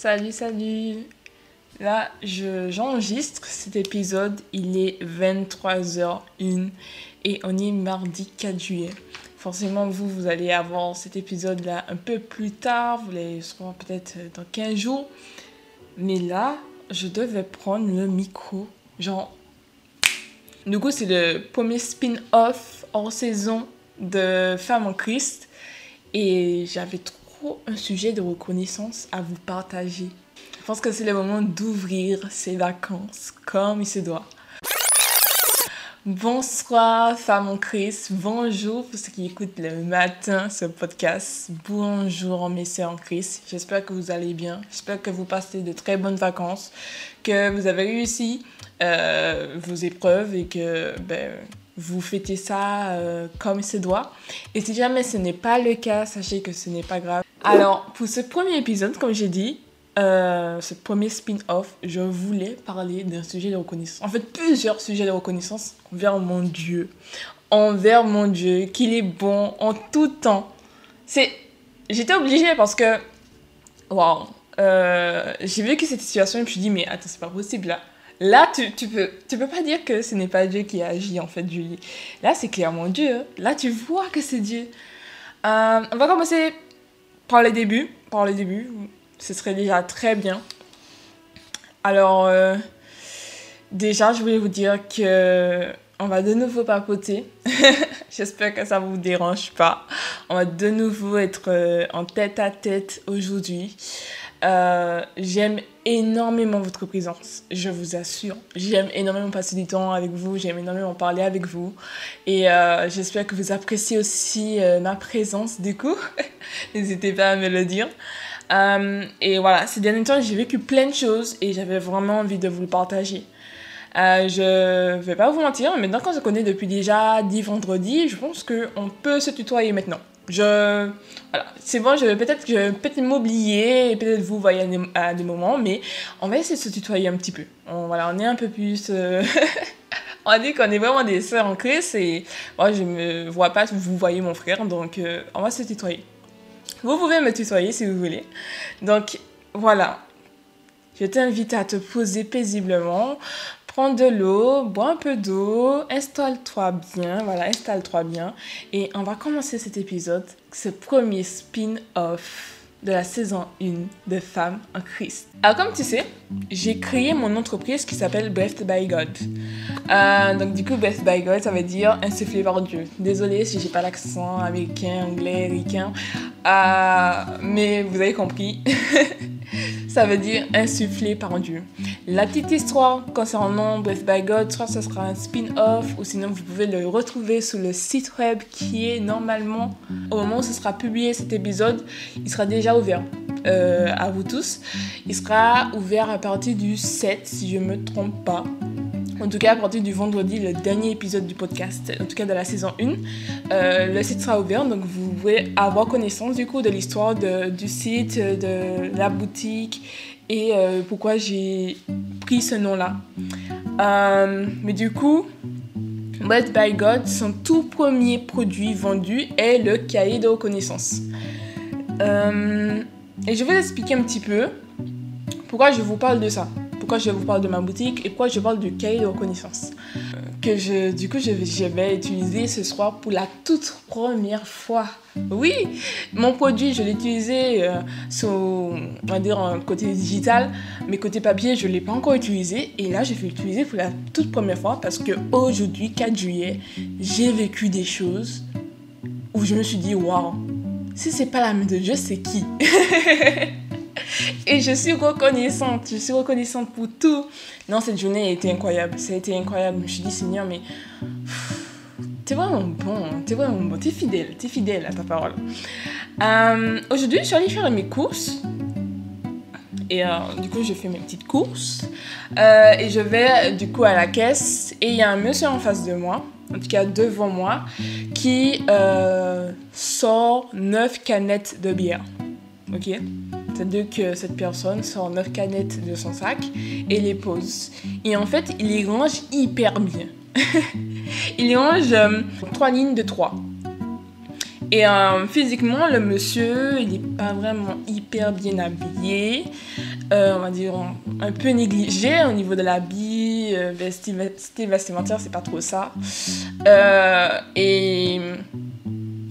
Salut, salut. Là, je, j'enregistre cet épisode. Il est 23h01 et on est mardi 4 juillet. Forcément, vous, vous allez avoir cet épisode-là un peu plus tard. Vous allez voir peut-être dans 15 jours. Mais là, je devais prendre le micro. Genre, du coup, c'est le premier spin-off hors saison de Femmes en Christ. Et j'avais trop un sujet de reconnaissance à vous partager. Je pense que c'est le moment d'ouvrir ces vacances comme il se doit. Bonsoir, femmes en Christ. Bonjour pour ceux qui écoutent le matin ce podcast. Bonjour, mes sœurs en Christ. J'espère que vous allez bien. J'espère que vous passez de très bonnes vacances, que vous avez réussi euh, vos épreuves et que ben, vous fêtez ça euh, comme il se doit. Et si jamais ce n'est pas le cas, sachez que ce n'est pas grave. Alors, pour ce premier épisode, comme j'ai dit, euh, ce premier spin-off, je voulais parler d'un sujet de reconnaissance. En fait, plusieurs sujets de reconnaissance envers mon Dieu. Envers mon Dieu, qu'il est bon en tout temps. C'est... J'étais obligée parce que... Waouh euh, J'ai vécu cette situation et je me suis dit, mais attends, c'est pas possible là. Là, tu, tu, peux, tu peux pas dire que ce n'est pas Dieu qui agit, en fait, Julie. Là, c'est clairement Dieu. Là, tu vois que c'est Dieu. Euh, on va commencer par les débuts. Par les débuts. Ce serait déjà très bien. Alors, euh, déjà, je voulais vous dire que on va de nouveau papoter. J'espère que ça vous dérange pas. On va de nouveau être euh, en tête à tête aujourd'hui. Euh, j'aime énormément votre présence, je vous assure. J'aime énormément passer du temps avec vous, j'aime énormément parler avec vous. Et euh, j'espère que vous appréciez aussi euh, ma présence du coup. N'hésitez pas à me le dire. et voilà, ces derniers temps, j'ai vécu plein de choses et j'avais vraiment envie de vous le partager. je vais pas vous mentir, maintenant quand je connais depuis déjà 10 vendredis, je pense qu'on peut se tutoyer maintenant. Je. Voilà, c'est bon, je peut-être peut m'oublier, peut-être vous voyez à des, moments, mais on va essayer de se tutoyer un petit peu. On, voilà, on est un peu plus. Euh, on dit qu'on est vraiment des sœurs en Christ et moi, je me vois pas, vous voyez mon frère, donc euh, on va se tutoyer. Vous pouvez me tutoyer si vous voulez. Donc, voilà. Je t'invite à te poser paisiblement, prends de l'eau, bois un peu d'eau, installe-toi bien, voilà, installe-toi bien. Et on va commencer cet épisode, ce premier spin-off de la saison 1 de Femmes en Christ. Alors comme tu sais, j'ai créé mon entreprise qui s'appelle Blessed by God. Euh, donc du coup, Blessed by God, ça veut dire insufflé par Dieu. Désolée si j'ai pas l'accent américain, anglais, ricain, euh, mais vous avez compris. ça veut dire insufflé par Dieu. La petite histoire concernant Breath by God, soit ce sera un spin-off ou sinon vous pouvez le retrouver sur le site web qui est normalement, au moment où ce sera publié cet épisode, il sera déjà ouvert. Euh, à vous tous. Il sera ouvert à partir du 7 si je ne me trompe pas. En tout cas, à partir du vendredi, le dernier épisode du podcast, en tout cas de la saison 1, euh, le site sera ouvert. Donc, vous pouvez avoir connaissance du coup de l'histoire du site, de la boutique et euh, pourquoi j'ai pris ce nom-là. Euh, mais du coup, Bread by God, son tout premier produit vendu est le cahier de reconnaissance. et je vais vous expliquer un petit peu pourquoi je vous parle de ça pourquoi je vous parle de ma boutique et pourquoi je parle du cahier de reconnaissance. Que je, du coup, je, vais utiliser ce soir pour la toute première fois. Oui, mon produit, je l'ai utilisé euh, sur, on va dire, côté digital, mais côté papier, je ne l'ai pas encore utilisé. Et là, je vais l'utiliser pour la toute première fois parce que aujourd'hui, 4 juillet, j'ai vécu des choses où je me suis dit, waouh, si c'est pas la main de Dieu, c'est qui? Et je suis reconnaissante, je suis reconnaissante pour tout. Non, cette journée a été incroyable, ça a été incroyable. Je me suis dit, Seigneur, mais t'es vraiment bon, t'es vraiment bon, t'es fidèle, t'es fidèle à ta parole. Euh, aujourd'hui, je suis allée faire mes courses. Et euh, du coup, je fais mes petites courses. Euh, et je vais du coup à la caisse. Et il y a un monsieur en face de moi, en tout cas devant moi, qui sort 9 canettes de bière. Ok? C'est-à-dire que cette personne sort 9 canettes de son sac et les pose. Et en fait, il les range hyper bien. il range euh, trois lignes de 3. Et euh, physiquement, le monsieur, il n'est pas vraiment hyper bien habillé. Euh, on va dire un peu négligé au niveau de l'habit, euh, style vestimentaire, c'est pas trop ça. et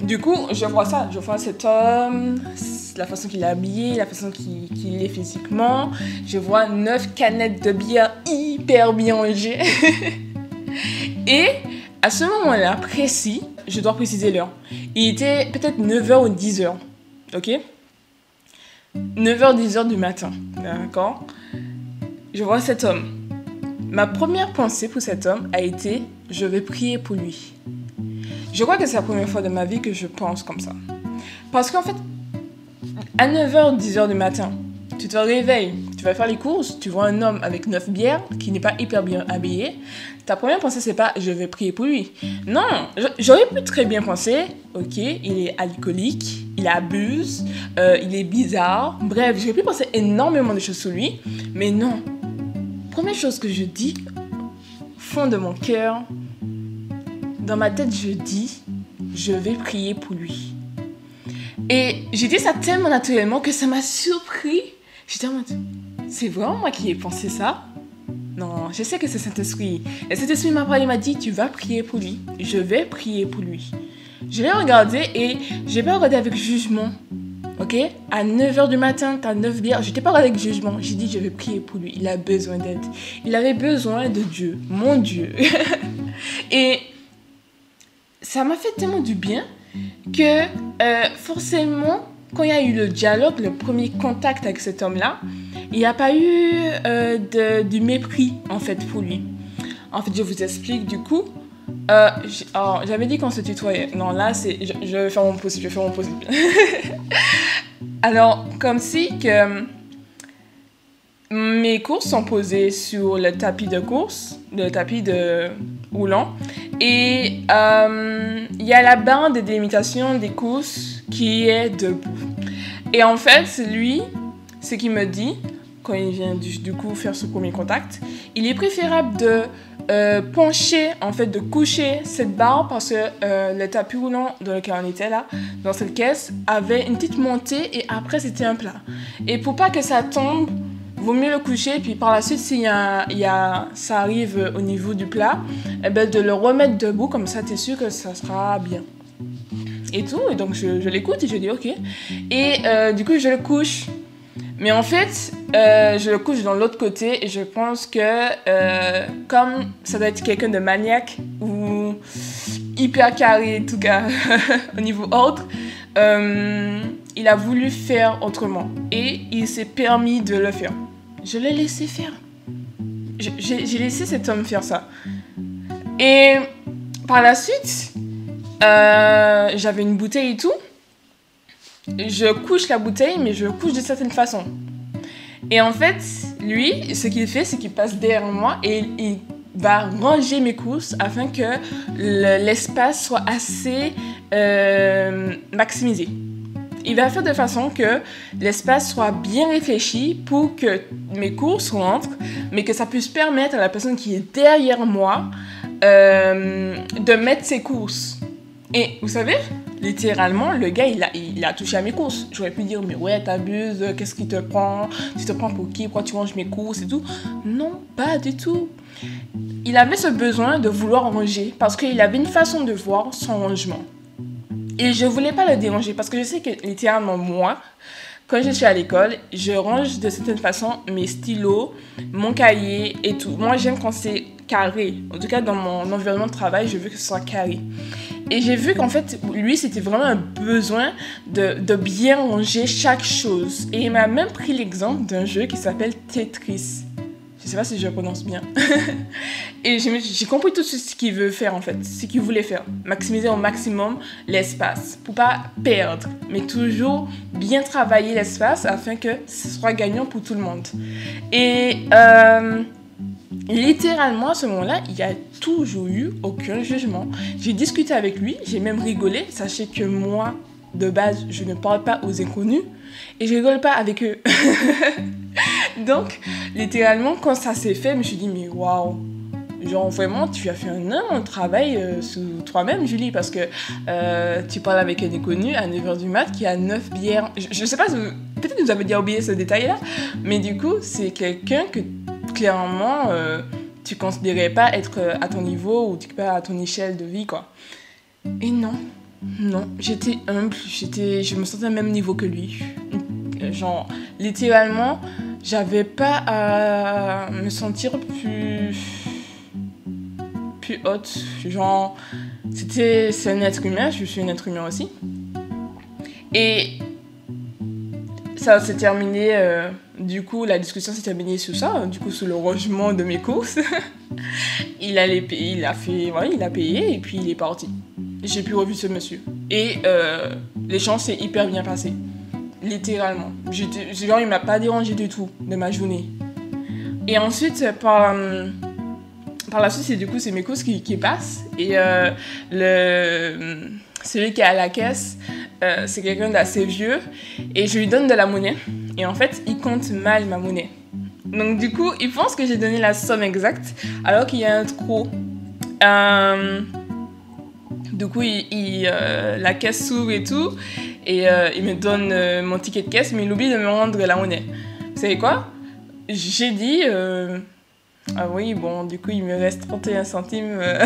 du coup, je vois ça, je vois cet homme, la façon qu'il est habillé, la façon qu'il est physiquement. Je vois neuf canettes de bière hyper bien rangées. et à ce moment-là précis, je dois préciser l'heure. Il était peut-être 9h ou 10h. Ok? 9h, 10h du matin. D'accord? Je vois cet homme. Ma première pensée pour cet homme a été je vais prier pour lui. Je crois que c'est la première fois de ma vie que je pense comme ça. Parce qu'en fait, à 9h, 10h du matin, tu te réveilles, tu vas faire les courses, tu vois un homme avec 9 bières qui n'est pas hyper bien habillé. Ta première pensée, c'est pas je vais prier pour lui. Non, j'aurais pu très bien penser ok, il est alcoolique, il abuse, euh, il est bizarre. Bref, j'aurais pu penser énormément de choses sur lui. Mais non. Première chose que je dis, fond de mon cœur, dans ma tête, je dis je vais prier pour lui. Et j'ai dit ça tellement naturellement que ça m'a surpris J'étais en mode, c'est vraiment moi qui ai pensé ça? Non, je sais que c'est Saint-Esprit. Et Saint-Esprit m'a parlé, m'a dit, tu vas prier pour lui. Je vais prier pour lui. Je l'ai regardé et j'ai pas regardé avec jugement. Ok? À 9h du matin, t'as 9 bières. Je t'ai pas regardé avec jugement. J'ai dit, je vais prier pour lui. Il a besoin d'aide. Il avait besoin de Dieu. Mon Dieu. et ça m'a fait tellement du bien que euh, forcément, quand il y a eu le dialogue, le premier contact avec cet homme-là, il n'y a pas eu euh, de, du mépris, en fait, pour lui. En fait, je vous explique, du coup, euh, j'avais dit qu'on se tutoyait. Non, là, c'est, je, vais faire mon possible, je vais faire mon possible. Alors, comme si que mes courses sont posées sur le tapis de course, le tapis de roulant, et euh, il y a la bande de délimitation des courses qui est debout. Et en fait, lui, ce qu'il me dit, quand il vient du, coup faire ce premier contact, il est préférable de euh, pencher, en fait, de coucher cette barre parce que euh, le tapis roulant dans lequel on était là, dans cette caisse, avait une petite montée et après c'était un plat. Et pour pas que ça tombe, vaut mieux le coucher, puis par la suite, s'il y a, y a, ça arrive au niveau du plat, eh ben de le remettre debout, comme ça, tu es sûr que ça sera bien. Et tout, et donc je, je l'écoute et je dis ok. Et euh, du coup, je le couche. Mais en fait, euh, je le couche dans l'autre côté et je pense que euh, comme ça doit être quelqu'un de maniaque ou hyper carré, en tout cas au niveau autre, il a voulu faire autrement et il s'est permis de le faire. Je l'ai laissé faire. J'ai laissé cet homme faire ça. Et par la suite, euh, j'avais une bouteille et tout. Je couche la bouteille, mais je couche de certaine façon. Et en fait, lui, ce qu'il fait, c'est qu'il passe derrière moi et il va ranger mes courses afin que l'espace soit assez euh, maximisé il va faire de façon que l'espace soit bien réfléchi pour que mes courses rentrent, mais que ça puisse permettre à la personne qui est derrière moi euh, de mettre ses courses. Et vous savez, littéralement, le gars, il a, touché à mes courses. J'aurais pu dire, mais ouais, t'abuses, qu'est-ce qui te prend? Tu te prends pour qui? Pourquoi tu ranges mes courses et tout? Non, pas du tout. Il avait ce besoin de vouloir ranger parce qu'il avait une façon de voir son rangement. Et je voulais pas le déranger parce que je sais que littéralement moi, quand je suis à l'école, je range de certaine façon mes stylos, mon cahier et tout. Moi, j'aime quand c'est carré. En tout cas, dans mon environnement de travail, je veux que ce soit carré. Et j'ai vu qu'en fait, lui, c'était vraiment un besoin de, de, bien ranger chaque chose. Et il m'a même pris l'exemple d'un jeu qui s'appelle Tetris. Je sais pas si je prononce bien. et j'ai compris tout ce qu'il veut faire en fait, ce qu'il voulait faire. Maximiser au maximum l'espace pour pas perdre, mais toujours bien travailler l'espace afin que ce soit gagnant pour tout le monde. Et euh, littéralement à ce moment-là, il n'y a toujours eu aucun jugement. J'ai discuté avec lui, j'ai même rigolé. Sachez que moi, de base, je ne parle pas aux inconnus et je rigole pas avec eux. Donc, littéralement, quand ça s'est fait, je me suis dit, mais waouh, Genre, vraiment, tu as fait un énorme travail euh, sur toi-même, Julie, parce que euh, tu parles avec un inconnu à 9h du mat qui a 9 bières. Je, ne sais pas, peut-être que vous avez déjà oublié ce détail-là, mais du coup, c'est quelqu'un que clairement euh, tu considérais pas être à ton niveau ou pas à ton échelle de vie, quoi. Et non, non, j'étais humble, je me sentais au même niveau que lui. Genre, littéralement, j'avais pas à me sentir plus plus haute. Genre, c'était c'est un être humain, je suis un être humain aussi. Et ça s'est terminé, euh, du coup, la discussion s'est terminée sur ça, du coup, sur le rangement de mes courses. il, allait payer, il a fait, voilà, il a payé et puis il est parti. J'ai plus revu ce monsieur. Et euh, l'échange s'est hyper bien passé. Littéralement. Genre, il m'a pas dérangé du tout de ma journée. Et ensuite, par, par la suite, c'est du coup, c'est mes courses qui, qui passent. Et euh, le, celui qui est à la caisse, euh, c'est quelqu'un d'assez vieux. Et je lui donne de la monnaie. Et en fait, il compte mal ma monnaie. Donc, du coup, il pense que j'ai donné la somme exacte, alors qu'il y a un trou. Euh, du coup, il, la caisse s'ouvre et tout. Et il me donne mon ticket de caisse, mais il oublie de me rendre la monnaie. Vous savez quoi? J'ai dit ah oui, bon, du coup, il me reste 31 centimes. Euh,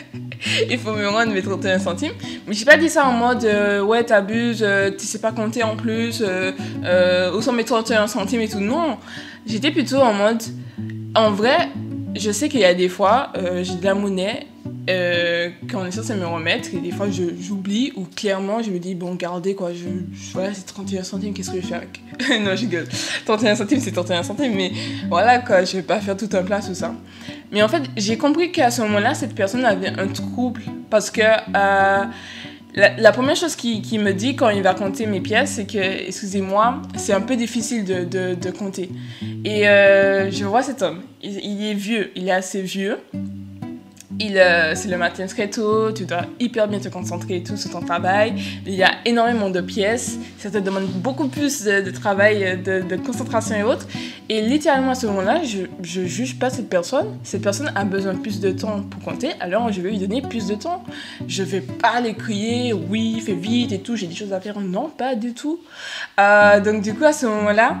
il faut me rendre mes 31 centimes. Mais j'ai pas dit ça en mode euh, ouais, t'abuses, euh, tu sais pas compter en plus, où sont mes 31 centimes et tout. Non, j'étais plutôt en mode en vrai, je sais qu'il y a des fois, j'ai de la monnaie euh, quand on est censé me remettre, et des fois j'oublie ou clairement je me dis, bon, gardez quoi, je, voilà, c'est 31 centimes, qu'est-ce que je faire avec Non, je rigole. 31 centimes, c'est 31 centimes, mais voilà quoi, je vais pas faire tout un plat, tout ça. Mais en fait, j'ai compris qu'à ce moment-là, cette personne avait un trouble parce que. Euh, la, première chose qu'il qui me dit quand il va compter mes pièces, c'est que, excusez-moi, c'est un peu difficile de, de, de compter. Et euh, je vois cet homme, il, est vieux, il est assez vieux. Euh, c'est le matin très tôt, tu dois hyper bien te concentrer et tout sur ton travail. Il y a énormément de pièces, ça te demande beaucoup plus de, travail, de, concentration et autres. Et littéralement à ce moment-là, je, je juge pas cette personne. Cette personne a besoin de plus de temps pour compter, alors je vais lui donner plus de temps. Je vais pas les crier, oui, fais vite et tout, j'ai des choses à faire. Non, pas du tout. Euh, donc du coup, à ce moment-là,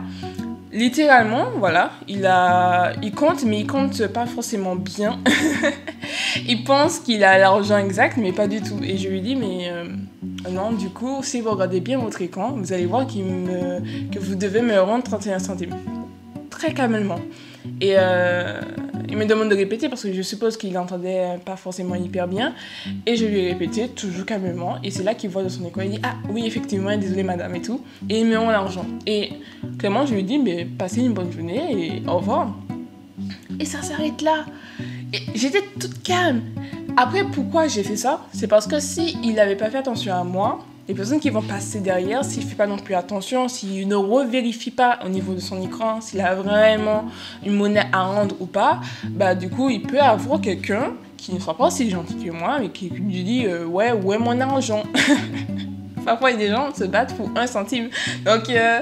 littéralement, voilà, il, a, il compte, mais il compte pas forcément bien. il pense qu'il a l'argent exact, mais pas du tout. Et je lui dis, mais euh, non, du coup, si vous regardez bien votre écran, vous allez voir que vous devez me rendre 31 centimes. Très calmement. Et euh, il me demande de répéter parce que je suppose qu'il n'entendait pas forcément hyper bien. Et je lui ai répété toujours calmement. Et c'est là qu'il voit de son écran. Il dit Ah oui, effectivement, désolé madame et tout. Et il me rend l'argent. Et Clément, je lui dis Mais passez une bonne journée et au revoir. Et ça s'arrête là. J'étais toute calme. Après, pourquoi j'ai fait ça? C'est parce que si il n'avait pas fait attention à moi, les personnes qui vont passer derrière, s'il ne fait pas non plus attention, s'il ne revérifie pas au niveau de son écran, s'il a vraiment une monnaie à rendre ou pas, bah du coup, il peut avoir quelqu'un qui ne soit pas aussi gentil que moi, mais qui lui dit euh, Ouais, où est mon argent? Parfois, il y a des gens qui se battent pour un centime. Donc, euh,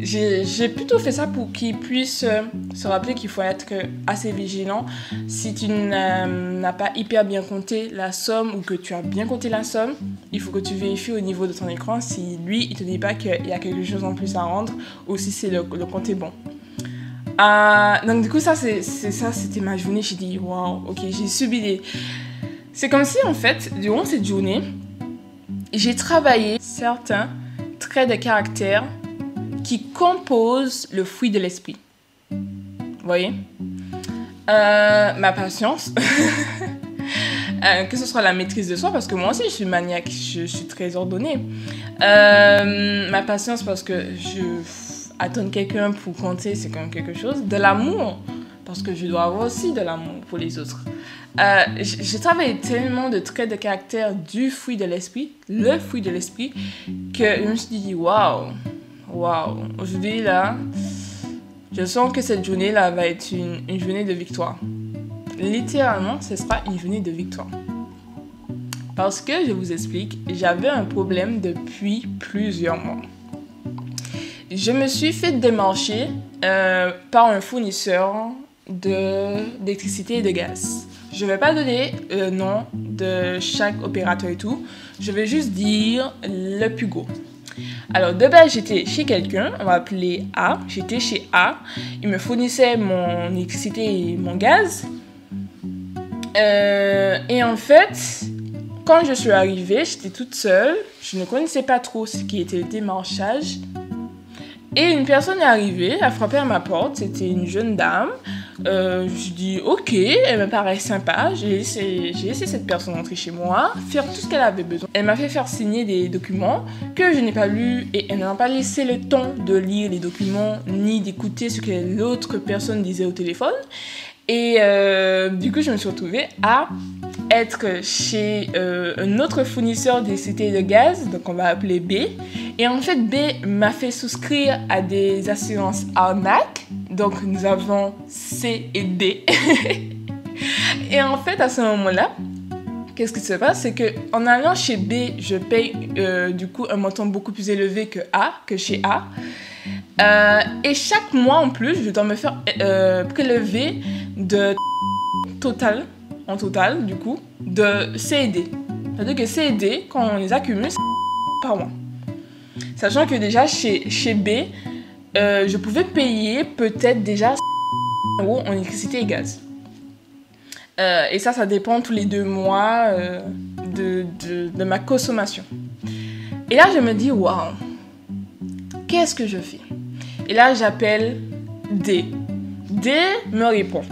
j'ai plutôt fait ça pour qu'ils puissent euh, se rappeler qu'il faut être assez vigilant. Si tu n'as pas hyper bien compté la somme ou que tu as bien compté la somme, il faut que tu vérifies au niveau de ton écran si lui, il te dit pas qu'il y a quelque chose en plus à rendre ou si c'est le, compte est bon. Euh, donc du coup, ça, c'est ça, c'était ma journée. J'ai dit, waouh, ok, j'ai subi des... C'est comme si, en fait, durant cette journée, j'ai travaillé certains traits de caractère qui compose le fruit de l'esprit. Vous voyez? Euh, Ma patience. Euh, que ce soit la maîtrise de soi, parce que moi aussi je suis maniaque, je, suis très ordonnée. Euh, ma patience, parce que je attends quelqu'un pour compter, c'est quand même quelque chose. De l'amour, parce que je dois avoir aussi de l'amour pour les autres. j'ai travaillé tellement de traits de caractère du fruit de l'esprit, le fruit de l'esprit, que je me suis dit, waouh, waouh, aujourd'hui là, je sens que cette journée-là va être une, une, journée de victoire. Littéralement, ce sera une journée de victoire. Parce que, je vous explique, j'avais un problème depuis plusieurs mois. Je me suis fait démarcher euh, par un fournisseur d'électricité et de gaz. Je ne vais pas donner le nom de chaque opérateur et tout. Je vais juste dire le plus gros. Alors, de base, j'étais chez quelqu'un, on va appeler A. J'étais chez A. Il me fournissait mon électricité et mon gaz. Euh, et en fait, quand je suis arrivée, j'étais toute seule. Je ne connaissais pas trop ce qui était le démarchage. Et une personne est arrivée, a frappé à ma porte. C'était une jeune dame. Euh, je dis ok, elle me paraît sympa. J'ai laissé, cette personne entrer chez moi, faire tout ce qu'elle avait besoin. Elle m'a fait faire signer des documents que je n'ai pas lus et elle n'a pas laissé le temps de lire les documents ni d'écouter ce que l'autre personne disait au téléphone. Et euh, du coup, je me suis retrouvée à être chez euh, un autre fournisseur d'électricité de gaz, donc on va appeler B. Et en fait, B m'a fait souscrire à des assurances arnaques. Donc nous avons C et D. et en fait, à ce moment-là, qu'est-ce qui se passe? C'est que en allant chez B, je paye euh, du coup un montant beaucoup plus élevé que A, que chez A. Euh, et chaque mois en plus, je dois me faire prélever de total en total, du coup, de CED. C'est-à-dire que CED, quand on les accumule, par mois. Sachant que déjà chez, chez B, euh, je pouvais payer peut-être déjà euros en électricité et gaz. Euh, et ça, ça dépend tous les deux mois euh, de, de, de, ma consommation. Et là, je me dis, waouh, qu'est-ce que je fais? Et là, j'appelle D. D me répond.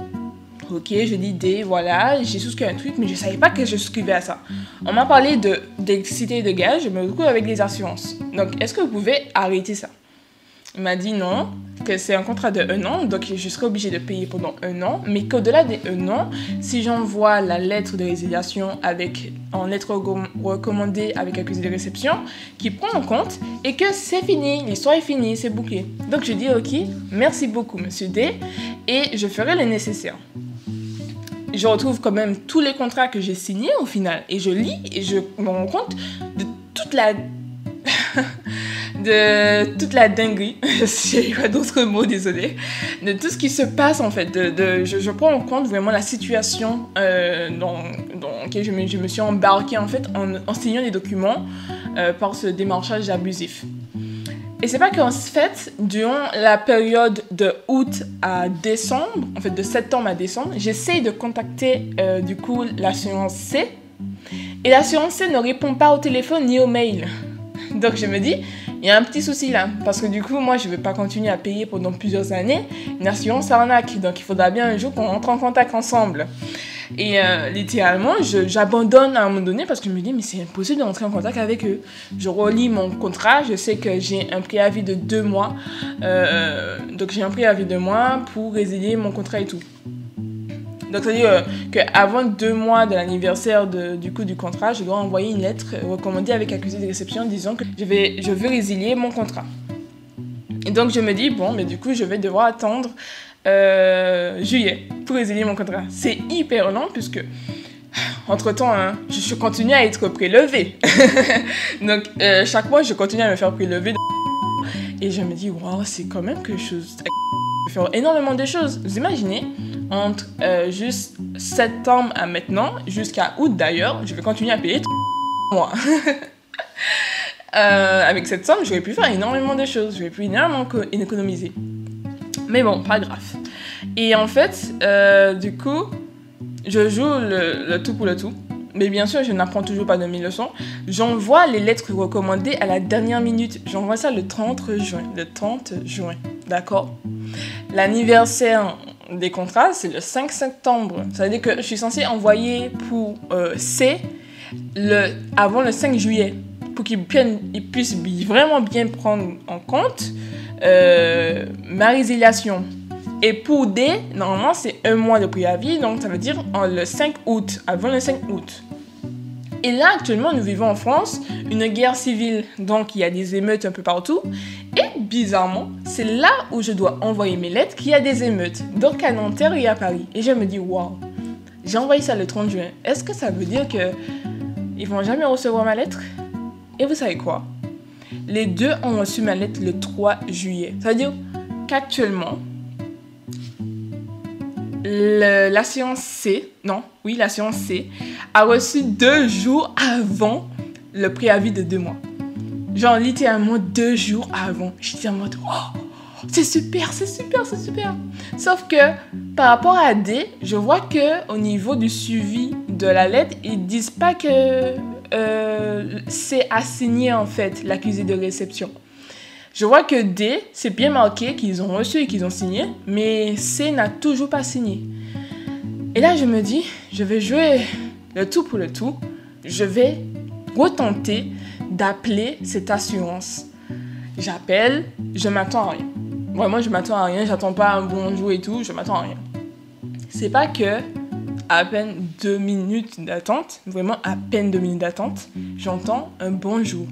Ok, je dis D, voilà, j'ai souscrit un truc, mais je savais pas que je souscrivais à ça. On m'a parlé d'électricité et de gaz, je me retrouve avec des assurances. Donc, est-ce que vous pouvez arrêter ça? Il m'a dit non, que c'est un contrat de un an, donc je serai obligé de payer pendant un an, mais qu'au-delà des un an, si j'envoie la lettre de résiliation avec, en lettre recommandée avec accusé de réception, qui prend en compte, et que c'est fini, l'histoire est finie, c'est bouclé. Donc je dis ok, merci beaucoup monsieur D, et je ferai le nécessaire je retrouve quand même tous les contrats que j'ai signés au final. Et je lis et je me rends compte de toute la. de toute la dinguerie, j'ai pas d'autres mots, désolé, de tout ce qui se passe en fait. De, je, prends en compte vraiment la situation euh, dans, dans, laquelle je me, je me, suis embarquée en fait en, signant des documents euh, par ce démarchage abusif. Et c'est pas qu'en fait, durant la période de août à décembre, en fait de septembre à décembre, j'essaye de contacter euh, du coup l'assurance C. Et l'assurance C ne répond pas au téléphone ni au mail. Donc je me dis, il y a un petit souci là. Parce que du coup, moi, je ne vais pas continuer à payer pendant plusieurs années une assurance arnaque. Donc il faudra bien un jour qu'on rentre en contact ensemble. Et euh, littéralement, j'abandonne à un moment donné parce que je me dis, mais c'est impossible de rentrer en contact avec eux. Je relis mon contrat, je sais que j'ai un préavis de deux mois. Euh, donc j'ai un préavis de deux mois pour résilier mon contrat et tout. Donc, c'est-à-dire euh, qu'avant deux mois de l'anniversaire du coup du contrat, je dois envoyer une lettre recommandée avec accusé de réception disant que je, vais, je veux résilier mon contrat. Et donc, je me dis, bon, mais du coup, je vais devoir attendre euh, juillet pour résilier mon contrat. C'est hyper long puisque entre-temps, hein, je, continue à être prélevé. Donc, euh, chaque mois, je continue à me faire prélever. Et je me dis, waouh, c'est quand même quelque chose. Je faire énormément de choses. Vous imaginez, entre euh, juste septembre à maintenant, jusqu'à août d'ailleurs, je vais continuer à payer mois. avec cette somme, j'aurais pu faire énormément de choses. J'aurais pu énormément économiser. Mais bon, pas grave. Et en fait, euh, du coup, je joue le, tout pour le tout. Mais bien sûr, je n'apprends toujours pas de mes leçons. J'envoie les lettres recommandées à la dernière minute. J'envoie ça le 30 juin. Le 30 juin. D'accord? L'anniversaire des contrats, c'est le 5 septembre. Ça veut dire que je suis censée envoyer pour euh, C le, avant le 5 juillet pour qu'ils puissent vraiment bien prendre en compte euh, ma résiliation. Et pour D, normalement, c'est un mois de préavis, donc ça veut dire le 5 août, avant le 5 août. Et là, actuellement, nous vivons en France une guerre civile, donc il y a des émeutes un peu partout. Et bizarrement, c'est là où je dois envoyer mes lettres qu'il y a des émeutes, donc à Nanterre et à Paris. Et je me dis, waouh, j'ai envoyé ça le 30 juin. Est-ce que ça veut dire que ils vont jamais recevoir ma lettre? Et vous savez quoi? Les deux ont reçu ma lettre le 3 juillet. C'est-à-dire qu'actuellement, la séance C, non, oui, la séance C, a reçu deux jours avant le préavis de deux mois. Genre littéralement deux jours avant. J'étais en mode, oh, c'est super, c'est super, c'est super. Sauf que par rapport à D, je vois que au niveau du suivi de la lettre, ils disent pas que euh, c'est assigné en fait l'accusé de réception. Je vois que D, c'est bien marqué qu'ils ont reçu et qu'ils ont signé, mais C n'a toujours pas signé. Et là, je me dis, je vais jouer le tout pour le tout. Je vais retenter d'appeler cette assurance. J'appelle, je m'attends à rien. Vraiment, je m'attends à rien, j'attends pas un bonjour et tout, je m'attends à rien. C'est pas que à peine deux minutes d'attente, vraiment à peine deux minutes d'attente, j'entends un bonjour.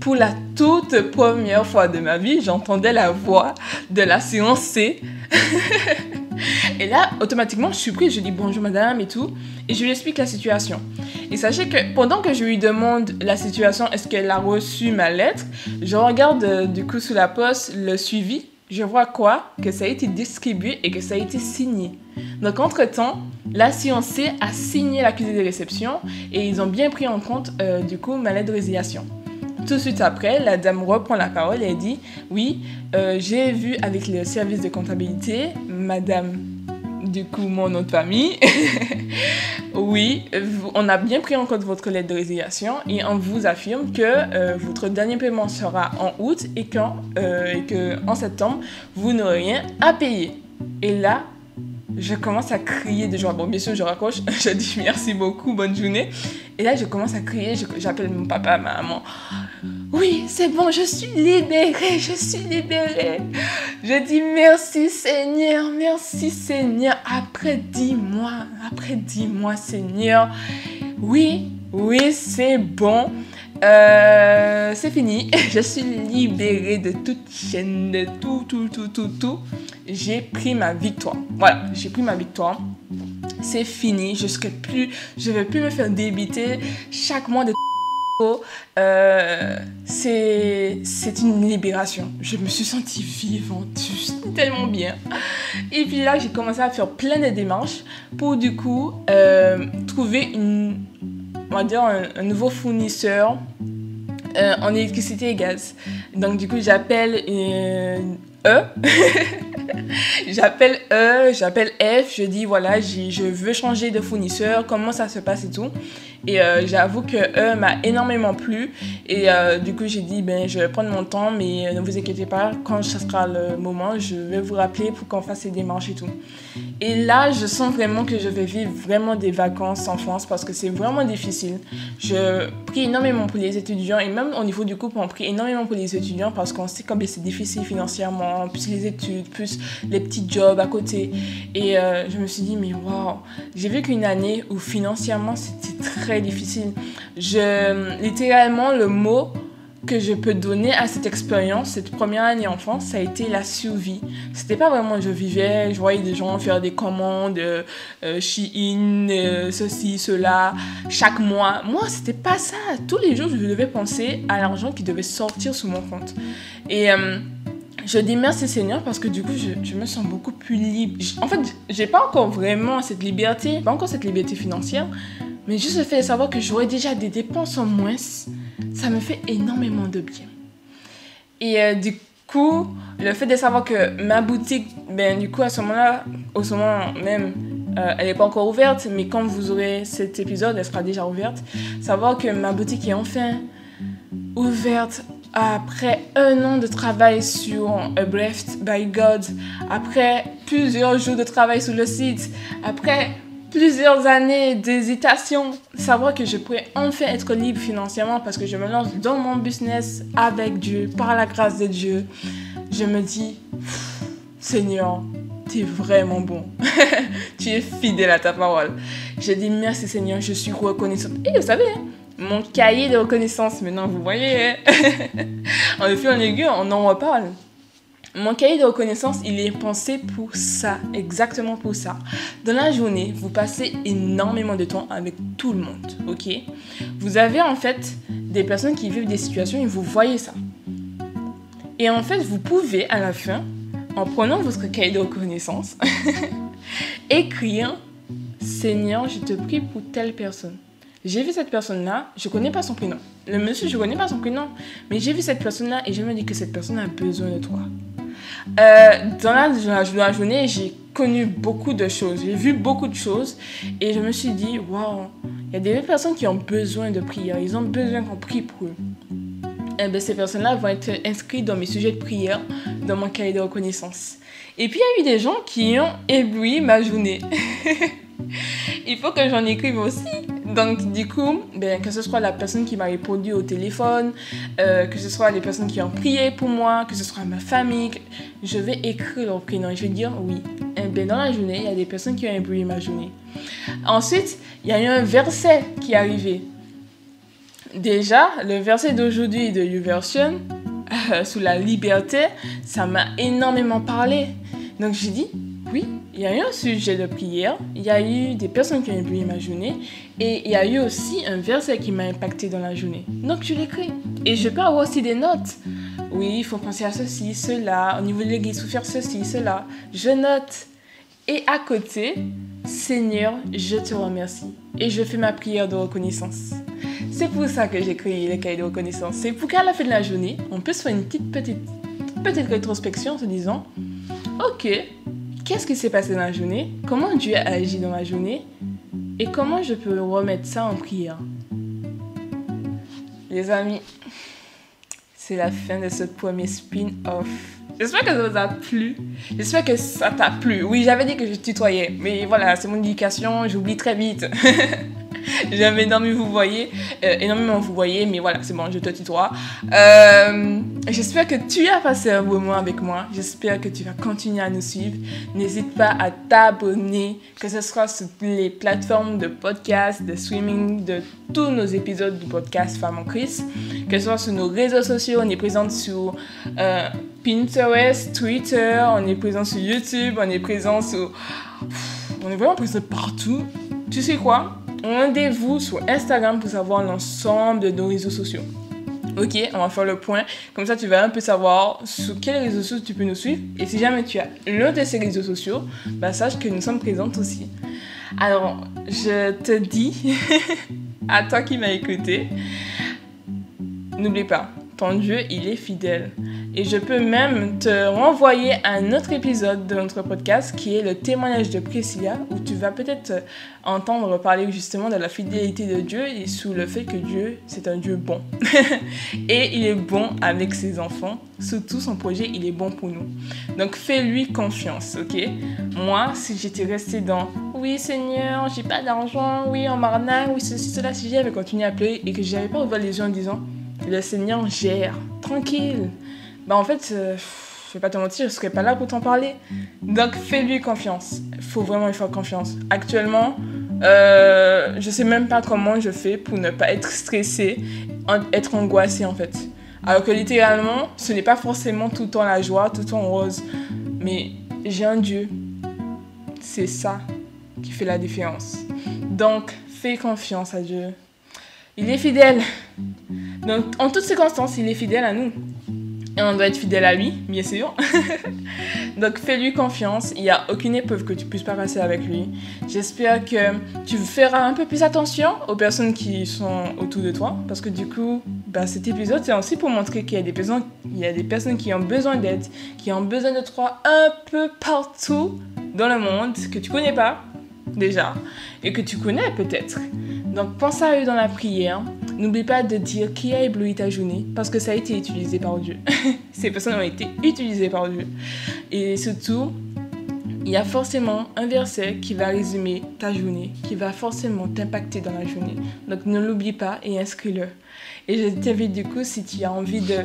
Pour la toute première fois de ma vie, j'entendais la voix de la séance C. et là, automatiquement, je suis prise, je dis bonjour madame et tout, et je lui explique la situation. Et sachez que pendant que je lui demande la situation, est-ce qu'elle a reçu ma lettre, je regarde euh, du coup sous la poste le suivi. Je vois quoi? Que ça a été distribué et que ça a été signé. Donc entre-temps, la C a signé l'accusé de réception et ils ont bien pris en compte euh, du coup ma lettre de résiliation. Tout de suite après, la dame reprend la parole et dit Oui, euh, j'ai vu avec le service de comptabilité, madame du coup mon nom de famille. oui, on a bien pris en compte votre lettre de résiliation et on vous affirme que euh, votre dernier paiement sera en août et, quand, euh, en septembre, vous n'aurez rien à payer. Et là, je commence à crier de joie. Bon, bien sûr, je raccroche, je dis merci beaucoup, bonne journée. Et là, je commence à crier, j'appelle mon papa, ma maman. Oui, c'est bon, je suis libérée, je suis libérée. Je dis merci Seigneur, merci Seigneur. Après dix mois, après dix mois Seigneur. Oui, oui, c'est bon. Euh, c'est fini. Je suis libérée de toute chaîne, de tout, tout, tout, tout, tout. J'ai pris ma victoire. Voilà, j'ai pris ma victoire. C'est fini. Je ne vais plus me faire débiter chaque mois de euh, c'est une libération. Je me suis sentie vivante, tellement bien. Et puis là, j'ai commencé à faire plein de démarches pour du coup euh, trouver une, on va dire un, nouveau fournisseur euh, en électricité et gaz. Donc du coup, j'appelle E. j'appelle E, j'appelle F, je dis voilà, je veux changer de fournisseur, comment ça se passe et tout. Et euh, j'avoue que E m'a énormément plu. Et euh, du coup, j'ai dit, ben, je vais prendre mon temps, mais ne vous inquiétez pas, quand ce sera le moment, je vais vous rappeler pour qu'on fasse les démarches et tout. Et là, je sens vraiment que je vais vivre vraiment des vacances en France parce que c'est vraiment difficile. Je prie énormément pour les étudiants et même au niveau du couple, on prie énormément pour les étudiants parce qu'on sait comme c'est difficile financièrement, plus les études, plus les petits jobs à côté. Et euh, je me suis dit, mais waouh, j'ai vécu une année où financièrement c'était très difficile. Je, littéralement, le mot que je peux donner à cette expérience, cette première année en France, ça a été la survie. C'était pas vraiment je vivais, je voyais des gens faire des commandes, euh, Shein, euh, ceci, cela, chaque mois. Moi, c'était pas ça. Tous les jours, je devais penser à l'argent qui devait sortir sur mon compte. Et euh, je dis merci Seigneur parce que du coup, je, je me sens beaucoup plus libre. En fait, j'ai pas encore vraiment cette liberté, pas encore cette liberté financière, mais juste le fait de savoir que j'aurai déjà des dépenses en moins ça me fait énormément de bien. Et euh, du coup, le fait de savoir que ma boutique, ben du coup à ce moment-là, au moment même, euh, elle n'est pas encore ouverte, mais quand vous aurez cet épisode, elle sera déjà ouverte. Savoir que ma boutique est enfin ouverte après un an de travail sur A Breath by God, après plusieurs jours de travail sur le site, après plusieurs années d'hésitation, savoir que je pourrais enfin être libre financièrement parce que je me lance dans mon business avec Dieu, par la grâce de Dieu, je me dis, Seigneur, tu es vraiment bon. tu es fidèle à ta parole. Je dis merci Seigneur, je suis reconnaissante. Et vous savez, hein, mon cahier de reconnaissance, maintenant vous voyez, hein. en effet, en aiguille, on en reparle. Mon cahier de reconnaissance, il est pensé pour ça, exactement pour ça. Dans la journée, vous passez énormément de temps avec tout le monde, ok? Vous avez en fait des personnes qui vivent des situations et vous voyez ça. Et en fait, vous pouvez à la fin, en prenant votre cahier de reconnaissance, écrire Seigneur, je te prie pour telle personne. J'ai vu cette personne-là, je connais pas son prénom. Le monsieur, je connais pas son prénom, mais j'ai vu cette personne-là et je me dis que cette personne a besoin de toi. Euh, dans, la, journée, j'ai connu beaucoup de choses, j'ai vu beaucoup de choses et je me suis dit, waouh, il y a des personnes qui ont besoin de prière, ils ont besoin qu'on prie pour eux. Et eh bien, ces personnes-là vont être inscrites dans mes sujets de prière, dans mon cahier de reconnaissance. Et puis, il y a eu des gens qui ont ébloui ma journée. il faut que j'en écrive aussi. Donc, du coup, ben, que ce soit la personne qui m'a répondu au téléphone, euh, que ce soit les personnes qui ont prié pour moi, que ce soit ma famille, je vais écrire leur prénom. Je vais dire oui. Et eh ben, dans la journée, il y a des personnes qui ont ébloui ma journée. Ensuite, il y a eu un verset qui est arrivé. Déjà, le verset d'aujourd'hui de YouVersion, euh, sous la liberté, ça m'a énormément parlé. Donc, j'ai dit oui, il y a eu un sujet de prière, il y a eu des personnes qui ont ébloui ma journée et il y a eu aussi un verset qui m'a impacté dans la journée. Donc je l'écris. Et je peux avoir aussi des notes. Oui, il faut penser à ceci, cela, au niveau de l'église, il faut faire ceci, cela. Je note. Et à côté, Seigneur, je te remercie. Et je fais ma prière de reconnaissance. C'est pour ça que j'écris les cahiers de reconnaissance. C'est pour qu'à la fin de la journée, on puisse faire une petite, petite, petite rétrospection en se disant, ok, qu'est-ce qui s'est passé dans la journée, comment Dieu a agi dans ma journée? Et comment je peux remettre ça en prière? Les amis, c'est la fin de ce premier spin-off. J'espère que ça vous a plu. J'espère que ça t'a plu. Oui, j'avais dit que je tutoyais, mais voilà, c'est mon éducation, j'oublie très vite. J'aime énormément vous voyez, euh, énormément vous voyez, mais voilà, c'est bon, je te tutoie. Euh, J'espère que tu as passé un bon moment avec moi. J'espère que tu vas continuer à nous suivre. N'hésite pas à t'abonner, que ce soit sur les plateformes de podcast, de streaming, de tous nos épisodes du podcast Femme en Christ, que ce soit sur nos réseaux sociaux. On est présent sur euh, Pinterest, Twitter, on est présent sur YouTube, on est présent sur. On est vraiment présent partout. Tu sais quoi? Rendez-vous sur Instagram pour savoir l'ensemble de nos réseaux sociaux. Ok, on va faire le point. Comme ça, tu vas un peu savoir sur quels réseaux sociaux tu peux nous suivre. Et si jamais tu as l'un de ces réseaux sociaux, bah, sache que nous sommes présentes aussi. Alors, je te dis, à toi qui m'as écouté, n'oublie pas, ton Dieu, il est fidèle. Et je peux même te renvoyer à un autre épisode de notre podcast qui est le témoignage de Priscilla, où tu vas peut-être entendre parler justement de la fidélité de Dieu et sous le fait que Dieu, c'est un Dieu bon. et il est bon avec ses enfants. Surtout son projet, il est bon pour nous. Donc fais-lui confiance, ok? Moi, si j'étais restée dans oui Seigneur, j'ai pas d'argent, oui en m'arnaque, oui ceci, cela, si j'avais continué à pleurer et que j'avais pas ouvert les yeux en disant le Seigneur gère, tranquille. Bah en fait, euh, je vais pas te mentir, je serais pas là pour t'en parler. Donc fais-lui confiance. Faut vraiment lui faire confiance. Actuellement, euh, je sais même pas comment je fais pour ne pas être stressée, être angoissée en fait. Alors que littéralement, ce n'est pas forcément tout le temps la joie, tout le temps rose. Mais j'ai un Dieu. C'est ça qui fait la différence. Donc, fais confiance à Dieu. Il est fidèle. Donc, en toutes circonstances, il est fidèle à nous. Et on doit être fidèle à lui, bien sûr. Donc fais-lui confiance. Il n'y a aucune épreuve que tu puisses pas passer avec lui. J'espère que tu feras un peu plus attention aux personnes qui sont autour de toi. Parce que du coup, bah, cet épisode, c'est aussi pour montrer qu'il y a des personnes, il y a des personnes qui ont besoin d'aide, qui ont besoin de toi un peu partout dans le monde, que tu connais pas déjà, et que tu connais peut-être. Donc pense à eux dans la prière. N'oublie pas de dire qui a ébloui ta journée parce que ça a été utilisé par Dieu. Ces personnes ont été utilisées par Dieu. Et surtout, il y a forcément un verset qui va résumer ta journée, qui va forcément t'impacter dans la journée. Donc ne l'oublie pas et inscris-le. Et je t'invite du coup, si tu as envie de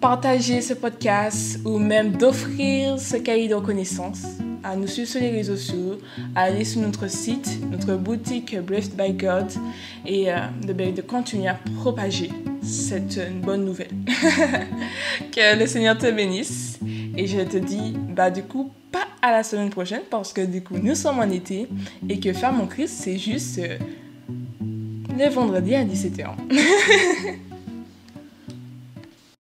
partager ce podcast ou même d'offrir ce cahier de reconnaissance, à nous suivre sur les réseaux sociaux, à aller sur notre site, notre boutique Blessed by God et euh, de, de, continuer à propager cette bonne nouvelle. que le Seigneur te bénisse et je te dis, bah du coup, pas à la semaine prochaine parce que du coup, nous sommes en été et que faire mon Christ, c'est juste euh, le vendredi à 17h.